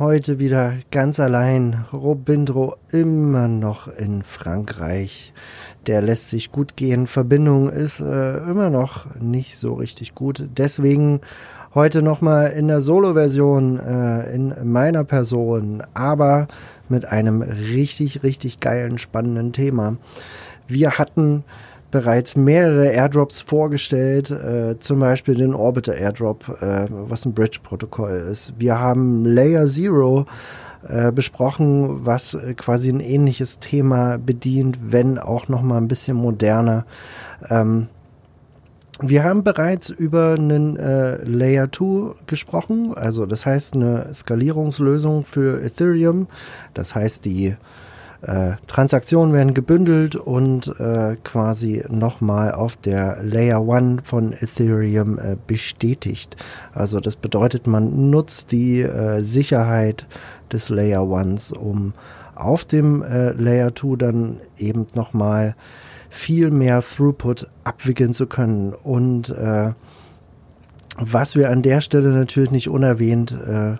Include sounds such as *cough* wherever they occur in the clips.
heute wieder ganz allein. Robindro immer noch in Frankreich. Der lässt sich gut gehen. Verbindung ist äh, immer noch nicht so richtig gut. Deswegen heute nochmal in der Solo-Version äh, in meiner Person, aber mit einem richtig, richtig geilen, spannenden Thema. Wir hatten bereits mehrere Airdrops vorgestellt, äh, zum Beispiel den Orbiter Airdrop, äh, was ein Bridge-Protokoll ist. Wir haben Layer Zero äh, besprochen, was äh, quasi ein ähnliches Thema bedient, wenn auch noch mal ein bisschen moderner. Ähm, wir haben bereits über einen äh, Layer 2 gesprochen, also das heißt eine Skalierungslösung für Ethereum. Das heißt, die äh, Transaktionen werden gebündelt und äh, quasi nochmal auf der Layer 1 von Ethereum äh, bestätigt. Also das bedeutet, man nutzt die äh, Sicherheit des Layer 1, um auf dem äh, Layer 2 dann eben nochmal viel mehr Throughput abwickeln zu können. Und äh, was wir an der Stelle natürlich nicht unerwähnt äh,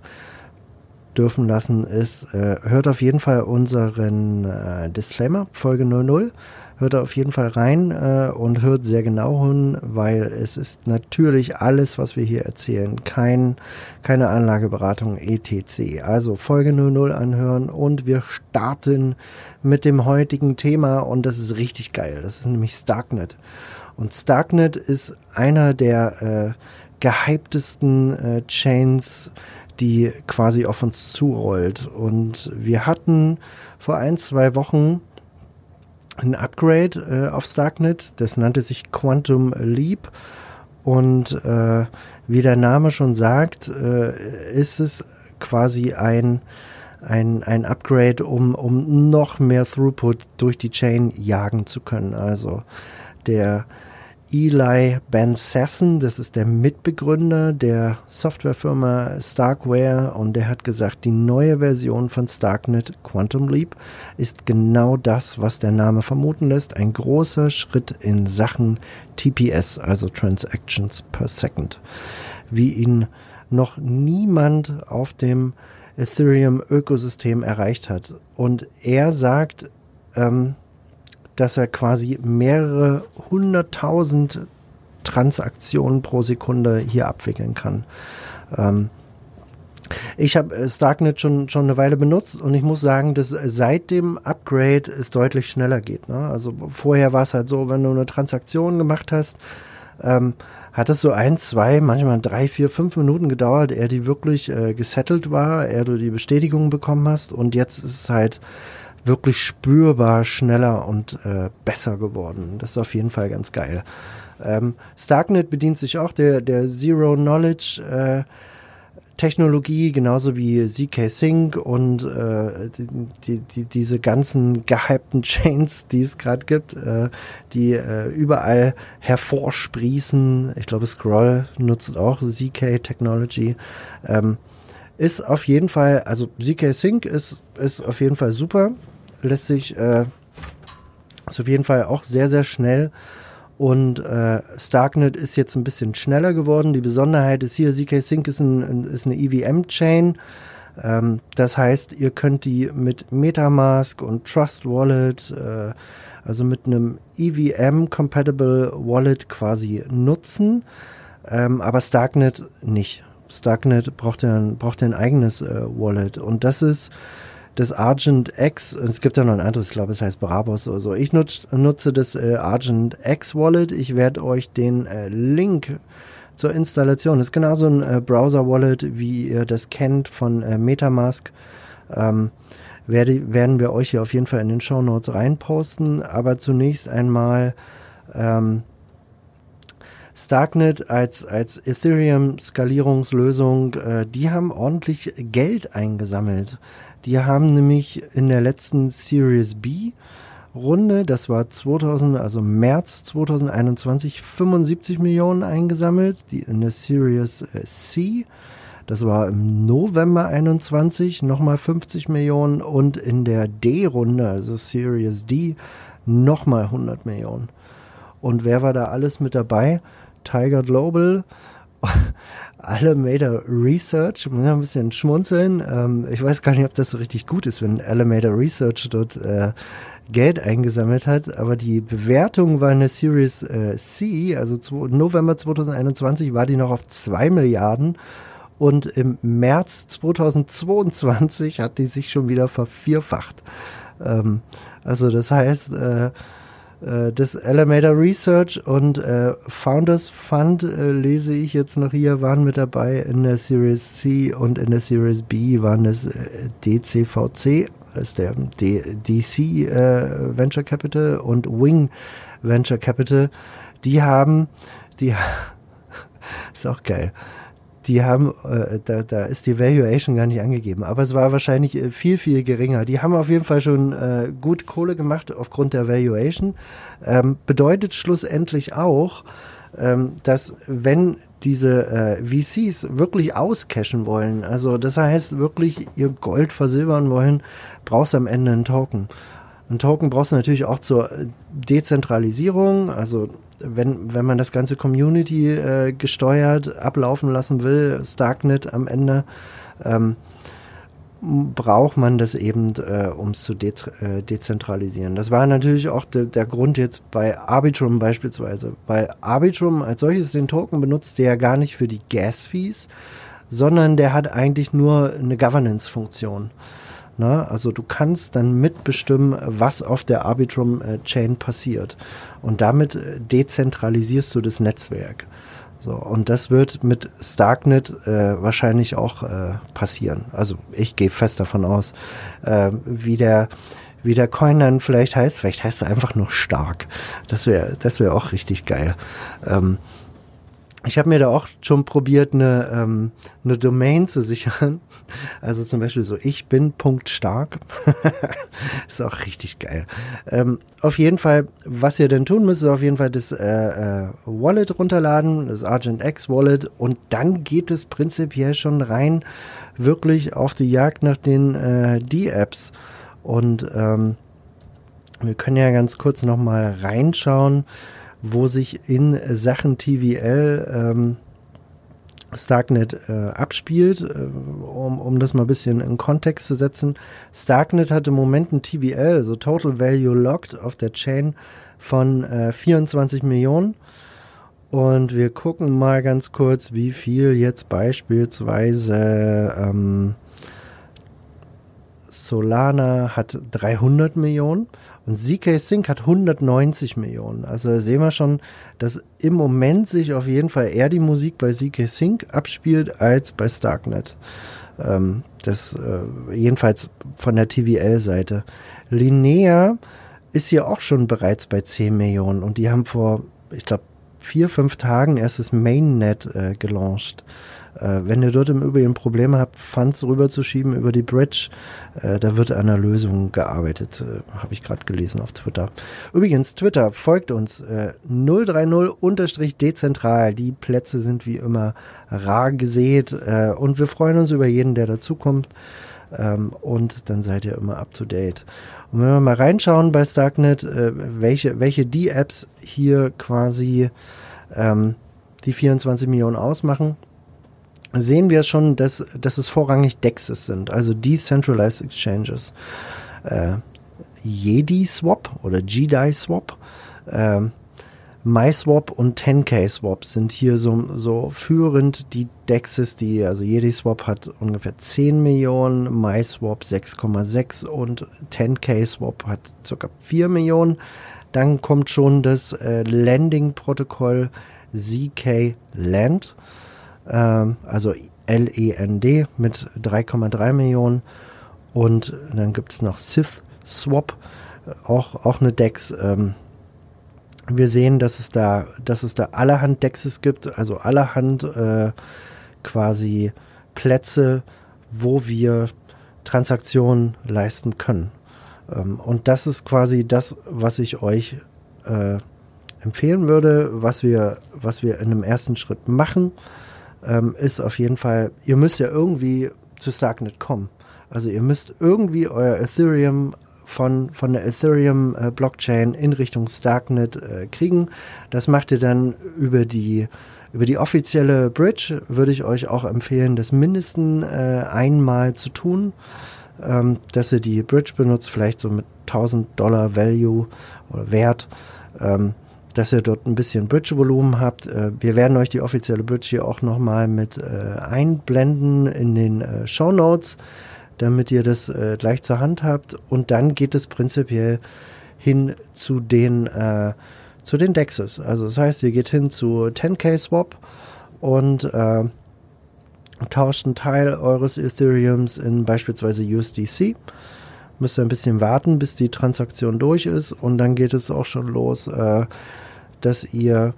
dürfen lassen, ist, äh, hört auf jeden Fall unseren äh, Disclaimer, Folge 00. Hört auf jeden Fall rein äh, und hört sehr genau hin, weil es ist natürlich alles, was wir hier erzählen, kein, keine Anlageberatung etc. Also Folge 00 anhören und wir starten mit dem heutigen Thema und das ist richtig geil. Das ist nämlich Starknet. Und Starknet ist einer der äh, gehyptesten äh, Chains, die quasi auf uns zurollt. Und wir hatten vor ein, zwei Wochen ein Upgrade äh, auf Starknet, das nannte sich Quantum Leap. Und äh, wie der Name schon sagt, äh, ist es quasi ein, ein, ein Upgrade, um, um noch mehr Throughput durch die Chain jagen zu können. Also der Eli Ben Sasson, das ist der Mitbegründer der Softwarefirma Starkware und der hat gesagt, die neue Version von Starknet Quantum Leap ist genau das, was der Name vermuten lässt, ein großer Schritt in Sachen TPS, also Transactions per Second, wie ihn noch niemand auf dem Ethereum-Ökosystem erreicht hat. Und er sagt, ähm, dass er quasi mehrere hunderttausend Transaktionen pro Sekunde hier abwickeln kann. Ähm, ich habe äh, Starknet schon, schon eine Weile benutzt und ich muss sagen, dass seit dem Upgrade es deutlich schneller geht. Ne? Also vorher war es halt so, wenn du eine Transaktion gemacht hast, ähm, hat es so ein, zwei, manchmal drei, vier, fünf Minuten gedauert, ehe die wirklich äh, gesettelt war, ehe du die Bestätigung bekommen hast und jetzt ist es halt wirklich spürbar schneller und äh, besser geworden. Das ist auf jeden Fall ganz geil. Ähm, Starknet bedient sich auch der, der Zero Knowledge äh, Technologie, genauso wie ZK Sync und äh, die, die, diese ganzen gehypten *laughs* Chains, die es gerade gibt, äh, die äh, überall hervorsprießen. Ich glaube, Scroll nutzt auch ZK Technology. Ähm, ist auf jeden Fall, also ZK Sync ist, ist auf jeden Fall super lässt sich, äh, auf jeden Fall auch sehr, sehr schnell. Und äh, Starknet ist jetzt ein bisschen schneller geworden. Die Besonderheit ist hier, ZK Sync ist, ein, ist eine EVM-Chain. Ähm, das heißt, ihr könnt die mit Metamask und Trust Wallet, äh, also mit einem EVM-compatible Wallet quasi nutzen. Ähm, aber Starknet nicht. Starknet braucht ja ein, braucht ja ein eigenes äh, Wallet. Und das ist das Argent X, es gibt ja noch ein anderes, ich glaube, es heißt Brabus oder so. Ich nutz, nutze das äh, Argent X Wallet. Ich werde euch den äh, Link zur Installation, das ist genauso ein äh, Browser-Wallet, wie ihr das kennt von äh, Metamask. Ähm, werde, werden wir euch hier auf jeden Fall in den Show Notes reinposten. Aber zunächst einmal ähm, Starknet als, als Ethereum-Skalierungslösung, äh, die haben ordentlich Geld eingesammelt. Die haben nämlich in der letzten Series B Runde, das war 2000, also März 2021, 75 Millionen eingesammelt. Die in der Series äh, C, das war im November 21, nochmal 50 Millionen und in der D-Runde, also Series D, nochmal 100 Millionen. Und wer war da alles mit dabei? Tiger Global, Alameda Research, muss ein bisschen schmunzeln. Ähm, ich weiß gar nicht, ob das so richtig gut ist, wenn Alameda Research dort äh, Geld eingesammelt hat, aber die Bewertung war in der Series äh, C, also zu, November 2021 war die noch auf 2 Milliarden und im März 2022 hat die sich schon wieder vervierfacht. Ähm, also das heißt, äh, das Alameda Research und äh, Founders Fund äh, lese ich jetzt noch hier, waren mit dabei in der Series C und in der Series B waren das äh, DCVC, ist der D DC äh, Venture Capital und Wing Venture Capital. Die haben, die *laughs* ist auch geil die haben, äh, da, da ist die Valuation gar nicht angegeben, aber es war wahrscheinlich äh, viel, viel geringer. Die haben auf jeden Fall schon äh, gut Kohle gemacht aufgrund der Valuation. Ähm, bedeutet schlussendlich auch, ähm, dass wenn diese äh, VCs wirklich auscashen wollen, also das heißt wirklich ihr Gold versilbern wollen, brauchst du am Ende einen Token. Ein Token brauchst du natürlich auch zur Dezentralisierung, also wenn, wenn man das ganze Community äh, gesteuert ablaufen lassen will, Starknet am Ende, ähm, braucht man das eben, äh, um es zu de äh, dezentralisieren. Das war natürlich auch de der Grund jetzt bei Arbitrum beispielsweise, weil Arbitrum als solches den Token benutzt, der ja gar nicht für die Gas-Fees, sondern der hat eigentlich nur eine Governance-Funktion. Ne? Also du kannst dann mitbestimmen, was auf der Arbitrum-Chain passiert. Und damit äh, dezentralisierst du das Netzwerk. So, und das wird mit Starknet äh, wahrscheinlich auch äh, passieren. Also ich gehe fest davon aus, äh, wie der wie der Coin dann vielleicht heißt, vielleicht heißt er einfach nur stark. Das wäre das wäre auch richtig geil. Ähm, ich habe mir da auch schon probiert, eine, ähm, eine Domain zu sichern. Also zum Beispiel so, ich bin *laughs* ist auch richtig geil. Ähm, auf jeden Fall, was ihr denn tun müsst, ist auf jeden Fall das äh, äh, Wallet runterladen, das Argent X Wallet und dann geht es prinzipiell schon rein wirklich auf die Jagd nach den äh, D-Apps. Und ähm, wir können ja ganz kurz nochmal reinschauen wo sich in Sachen TVL ähm, Starknet äh, abspielt, äh, um, um das mal ein bisschen in Kontext zu setzen. Starknet hat im Moment ein TVL, also Total Value Locked auf der Chain von äh, 24 Millionen. Und wir gucken mal ganz kurz, wie viel jetzt beispielsweise ähm, Solana hat 300 Millionen. Und ZK Sync hat 190 Millionen. Also sehen wir schon, dass im Moment sich auf jeden Fall eher die Musik bei ZK Sync abspielt als bei Starknet. Ähm, das äh, jedenfalls von der TVL-Seite. Linnea ist hier auch schon bereits bei 10 Millionen und die haben vor, ich glaube, vier, fünf Tagen erst das Mainnet äh, gelauncht. Äh, wenn ihr dort im Übrigen Probleme habt, Funds rüberzuschieben über die Bridge, äh, da wird an einer Lösung gearbeitet. Äh, Habe ich gerade gelesen auf Twitter. Übrigens, Twitter folgt uns äh, 030-dezentral. Die Plätze sind wie immer rar gesät äh, und wir freuen uns über jeden, der dazukommt. Ähm, und dann seid ihr immer up to date. Und wenn wir mal reinschauen bei Starknet, äh, welche, welche die Apps hier quasi ähm, die 24 Millionen ausmachen, sehen wir schon, dass, dass es vorrangig DEXs sind, also Decentralized Exchanges. Äh, Jedi Swap oder GDI Swap, äh, MySwap und 10K Swap sind hier so, so führend die DEXs, die, also Jedi Swap hat ungefähr 10 Millionen, MySwap 6,6 und 10K Swap hat ca. 4 Millionen. Dann kommt schon das äh, Landing-Protokoll ZK Land ähm, also LEND mit 3,3 Millionen. Und dann gibt es noch Sith Swap, auch, auch eine DEX. Ähm, wir sehen, dass es da, dass es da allerhand Dexes gibt, also allerhand äh, quasi Plätze, wo wir Transaktionen leisten können. Ähm, und das ist quasi das, was ich euch äh, empfehlen würde, was wir, was wir in einem ersten Schritt machen, ähm, ist auf jeden Fall, ihr müsst ja irgendwie zu Starknet kommen. Also ihr müsst irgendwie euer Ethereum von, von der Ethereum äh, Blockchain in Richtung Starknet äh, kriegen. Das macht ihr dann über die über die offizielle Bridge würde ich euch auch empfehlen, das mindestens äh, einmal zu tun, ähm, dass ihr die Bridge benutzt, vielleicht so mit 1000 Dollar Value oder Wert. Ähm, dass ihr dort ein bisschen Bridge-Volumen habt. Äh, wir werden euch die offizielle Bridge hier auch nochmal mit äh, einblenden in den Show Notes, damit ihr das äh, gleich zur Hand habt. Und dann geht es prinzipiell hin zu den, äh, zu den Dexes. Also das heißt, ihr geht hin zu 10k Swap und äh, tauscht einen Teil eures Ethereums in beispielsweise USDC müsst ihr ein bisschen warten, bis die Transaktion durch ist und dann geht es auch schon los, äh, dass ihr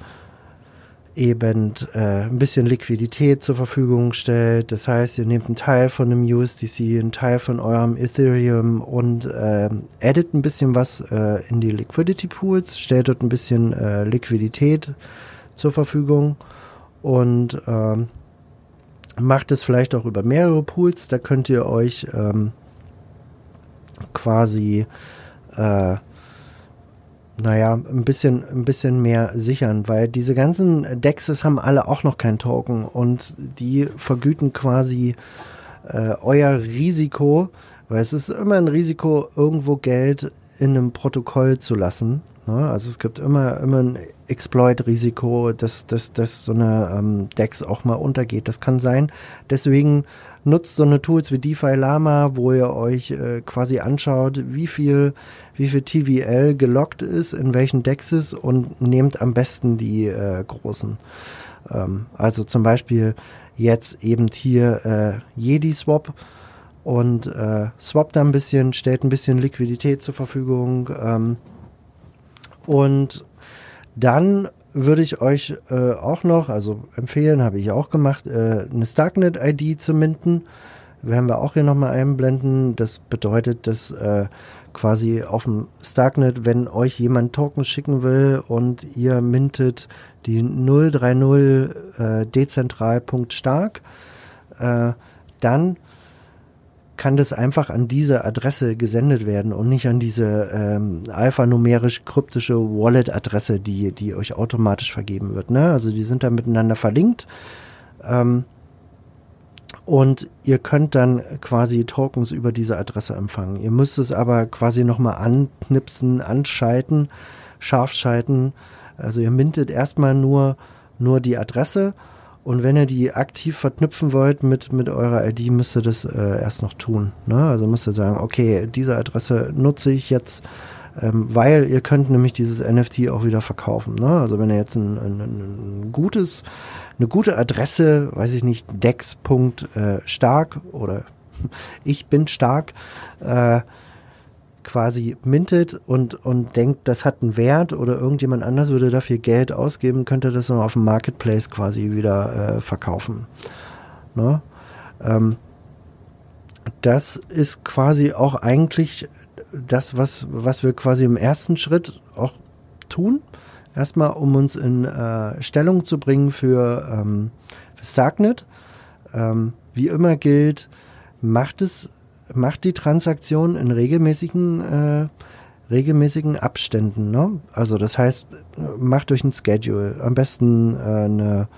eben äh, ein bisschen Liquidität zur Verfügung stellt. Das heißt, ihr nehmt einen Teil von einem USDC, einen Teil von eurem Ethereum und äh, addet ein bisschen was äh, in die Liquidity Pools, stellt dort ein bisschen äh, Liquidität zur Verfügung und ähm, macht es vielleicht auch über mehrere Pools. Da könnt ihr euch ähm, quasi äh, naja, ein bisschen, ein bisschen mehr sichern, weil diese ganzen Dexes haben alle auch noch keinen Token und die vergüten quasi äh, euer Risiko, weil es ist immer ein Risiko, irgendwo Geld in einem Protokoll zu lassen. Ne? Also es gibt immer, immer ein Exploit-Risiko, dass, dass, dass so eine ähm, DEX auch mal untergeht. Das kann sein. Deswegen nutzt so eine Tools wie DeFi Lama, wo ihr euch äh, quasi anschaut, wie viel, wie viel TVL gelockt ist, in welchen Dexes und nehmt am besten die äh, großen. Ähm, also zum Beispiel jetzt eben hier äh, Jedi Swap und äh, swappt da ein bisschen, stellt ein bisschen Liquidität zur Verfügung. Ähm, und dann würde ich euch äh, auch noch, also empfehlen, habe ich auch gemacht, äh, eine Starknet-ID zu minden. Werden wir auch hier nochmal einblenden. Das bedeutet, dass äh, quasi auf dem Starknet, wenn euch jemand Token schicken will und ihr mintet die 030 äh, dezentral.stark, äh, dann kann das einfach an diese Adresse gesendet werden und nicht an diese ähm, alphanumerisch kryptische Wallet-Adresse, die, die euch automatisch vergeben wird. Ne? Also die sind da miteinander verlinkt. Ähm, und ihr könnt dann quasi Tokens über diese Adresse empfangen. Ihr müsst es aber quasi nochmal anknipsen, anschalten, scharf schalten. Also ihr mintet erstmal nur, nur die Adresse und wenn ihr die aktiv verknüpfen wollt mit, mit eurer ID, müsst ihr das äh, erst noch tun. Ne? Also müsst ihr sagen, okay, diese Adresse nutze ich jetzt, ähm, weil ihr könnt nämlich dieses NFT auch wieder verkaufen. Ne? Also wenn ihr jetzt ein, ein, ein gutes, eine gute Adresse, weiß ich nicht, dex.stark äh, oder *laughs* ich bin stark, äh, quasi mintet und, und denkt, das hat einen Wert oder irgendjemand anders würde dafür Geld ausgeben, könnte das dann auf dem Marketplace quasi wieder äh, verkaufen. Ne? Ähm, das ist quasi auch eigentlich das, was, was wir quasi im ersten Schritt auch tun. Erstmal, um uns in äh, Stellung zu bringen für, ähm, für Starknet. Ähm, wie immer gilt, macht es macht die Transaktion in regelmäßigen, äh, regelmäßigen Abständen. Ne? Also das heißt, macht euch ein Schedule, am besten äh, eine,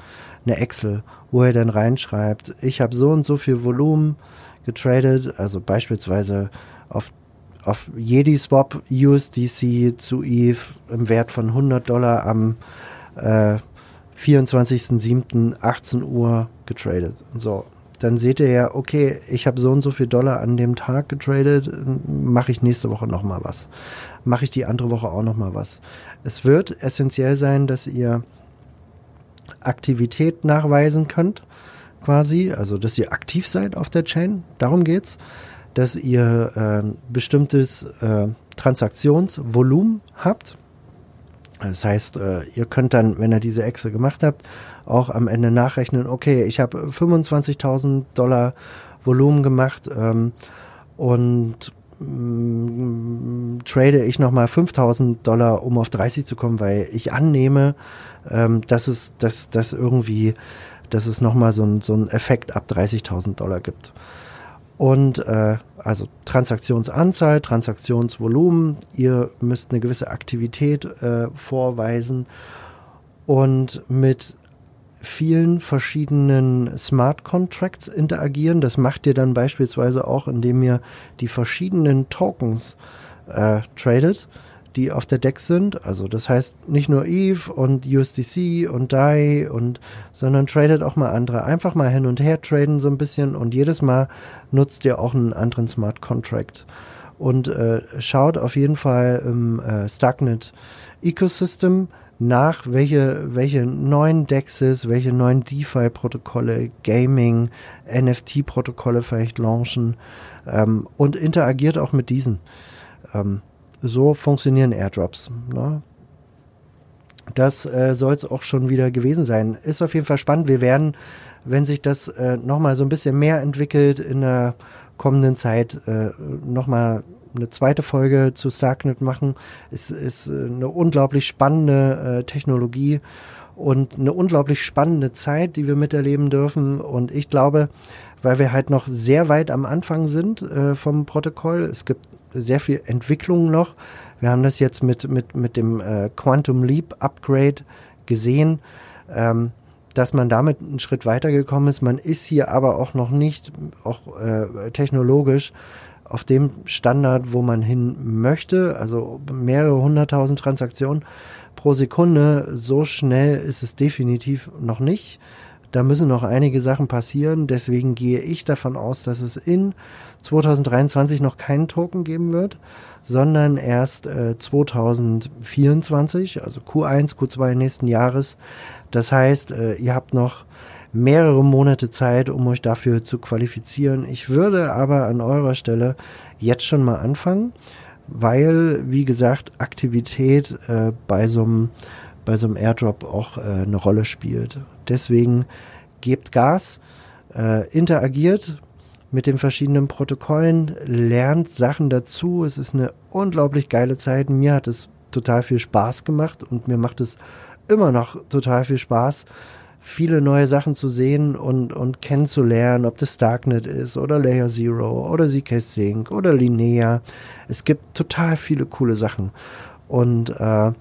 eine Excel, wo ihr dann reinschreibt, ich habe so und so viel Volumen getradet, also beispielsweise auf auf Jedi Swap USDC zu ETH im Wert von 100 Dollar am äh, 24.07.18 Uhr getradet. So, dann seht ihr ja, okay, ich habe so und so viel Dollar an dem Tag getradet, mache ich nächste Woche nochmal was. Mache ich die andere Woche auch nochmal was. Es wird essentiell sein, dass ihr Aktivität nachweisen könnt, quasi, also dass ihr aktiv seid auf der Chain, darum geht's, dass ihr äh, bestimmtes äh, Transaktionsvolumen habt. Das heißt, äh, ihr könnt dann, wenn ihr diese Excel gemacht habt, auch am Ende nachrechnen, okay, ich habe 25.000 Dollar Volumen gemacht ähm, und mm, trade ich nochmal 5000 Dollar, um auf 30 zu kommen, weil ich annehme, ähm, dass es, dass, dass irgendwie, dass es nochmal so ein, so ein Effekt ab 30.000 Dollar gibt. Und äh, also Transaktionsanzahl, Transaktionsvolumen, ihr müsst eine gewisse Aktivität äh, vorweisen und mit vielen verschiedenen Smart Contracts interagieren. Das macht ihr dann beispielsweise auch, indem ihr die verschiedenen Tokens äh, tradet, die auf der Deck sind. Also das heißt nicht nur EVE und USDC und DAI und sondern tradet auch mal andere. Einfach mal hin und her traden so ein bisschen und jedes Mal nutzt ihr auch einen anderen Smart Contract. Und äh, schaut auf jeden Fall im äh, Starknet Ecosystem nach, welche, welche neuen DEXs, welche neuen DeFi-Protokolle, Gaming, NFT-Protokolle vielleicht launchen ähm, und interagiert auch mit diesen. Ähm, so funktionieren Airdrops. Ne? Das äh, soll es auch schon wieder gewesen sein. Ist auf jeden Fall spannend. Wir werden, wenn sich das äh, nochmal so ein bisschen mehr entwickelt in der kommenden Zeit, äh, nochmal eine zweite Folge zu Starknet machen. Es ist äh, eine unglaublich spannende äh, Technologie und eine unglaublich spannende Zeit, die wir miterleben dürfen. Und ich glaube, weil wir halt noch sehr weit am Anfang sind äh, vom Protokoll, es gibt sehr viel Entwicklung noch. Wir haben das jetzt mit, mit, mit dem äh, Quantum Leap Upgrade gesehen. Ähm, dass man damit einen Schritt weitergekommen ist. Man ist hier aber auch noch nicht, auch äh, technologisch, auf dem Standard, wo man hin möchte, also mehrere hunderttausend Transaktionen pro Sekunde, so schnell ist es definitiv noch nicht. Da müssen noch einige Sachen passieren. Deswegen gehe ich davon aus, dass es in 2023 noch keinen Token geben wird, sondern erst äh, 2024, also Q1, Q2 nächsten Jahres. Das heißt, äh, ihr habt noch mehrere Monate Zeit, um euch dafür zu qualifizieren. Ich würde aber an eurer Stelle jetzt schon mal anfangen, weil, wie gesagt, Aktivität äh, bei so einem bei so einem Airdrop auch äh, eine Rolle spielt. Deswegen gebt Gas, äh, interagiert mit den verschiedenen Protokollen, lernt Sachen dazu. Es ist eine unglaublich geile Zeit. Mir hat es total viel Spaß gemacht und mir macht es immer noch total viel Spaß, viele neue Sachen zu sehen und, und kennenzulernen, ob das Darknet ist oder Layer Zero oder ZK Sync oder Linnea. Es gibt total viele coole Sachen. Und äh,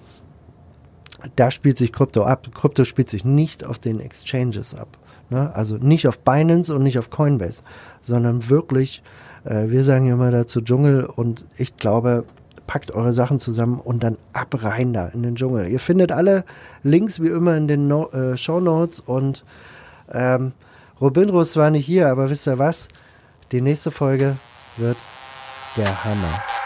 da spielt sich Krypto ab. Krypto spielt sich nicht auf den Exchanges ab. Ne? Also nicht auf Binance und nicht auf Coinbase, sondern wirklich, äh, wir sagen ja immer dazu Dschungel und ich glaube, packt eure Sachen zusammen und dann ab rein da in den Dschungel. Ihr findet alle Links wie immer in den no äh, Show Notes und ähm, Robindros war nicht hier, aber wisst ihr was? Die nächste Folge wird der Hammer.